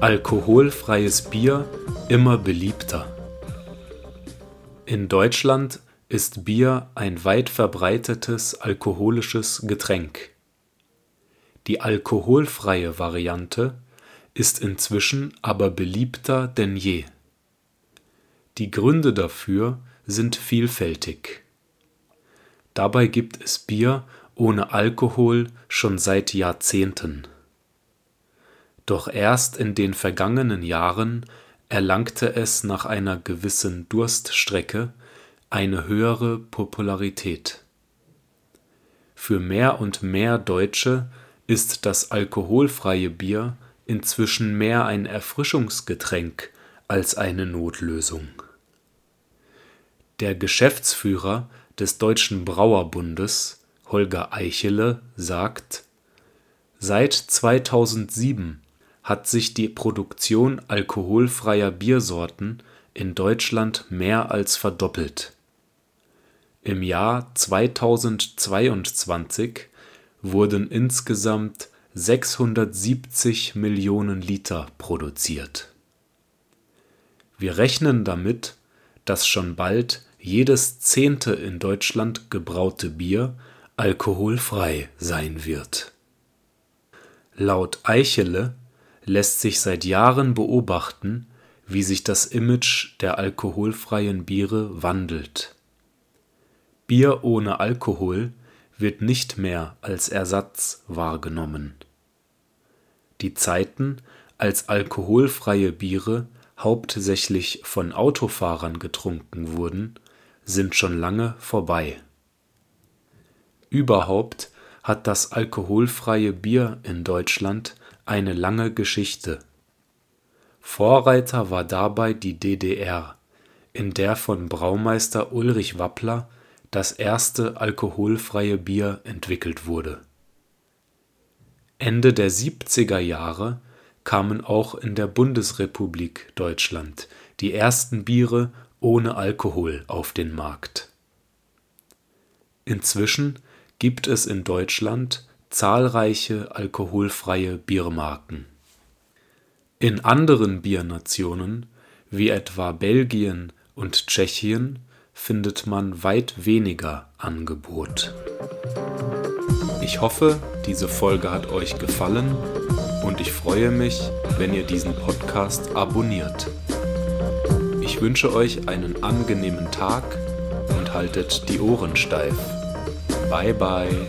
Alkoholfreies Bier immer beliebter. In Deutschland ist Bier ein weit verbreitetes alkoholisches Getränk. Die alkoholfreie Variante ist inzwischen aber beliebter denn je. Die Gründe dafür sind vielfältig. Dabei gibt es Bier ohne Alkohol schon seit Jahrzehnten. Doch erst in den vergangenen Jahren erlangte es nach einer gewissen Durststrecke eine höhere Popularität. Für mehr und mehr Deutsche ist das alkoholfreie Bier inzwischen mehr ein Erfrischungsgetränk als eine Notlösung. Der Geschäftsführer des Deutschen Brauerbundes Holger Eichele sagt, seit 2007 hat sich die Produktion alkoholfreier Biersorten in Deutschland mehr als verdoppelt. Im Jahr 2022 wurden insgesamt 670 Millionen Liter produziert. Wir rechnen damit, dass schon bald jedes zehnte in Deutschland gebraute Bier alkoholfrei sein wird. Laut Eichele lässt sich seit Jahren beobachten, wie sich das Image der alkoholfreien Biere wandelt. Bier ohne Alkohol wird nicht mehr als Ersatz wahrgenommen. Die Zeiten, als alkoholfreie Biere hauptsächlich von Autofahrern getrunken wurden, sind schon lange vorbei. Überhaupt hat das alkoholfreie Bier in Deutschland eine lange Geschichte. Vorreiter war dabei die DDR, in der von Braumeister Ulrich Wappler das erste alkoholfreie Bier entwickelt wurde. Ende der 70er Jahre kamen auch in der Bundesrepublik Deutschland die ersten Biere ohne Alkohol auf den Markt. Inzwischen gibt es in Deutschland zahlreiche alkoholfreie Biermarken. In anderen Biernationen, wie etwa Belgien und Tschechien, findet man weit weniger Angebot. Ich hoffe, diese Folge hat euch gefallen und ich freue mich, wenn ihr diesen Podcast abonniert. Ich wünsche euch einen angenehmen Tag und haltet die Ohren steif. Bye bye.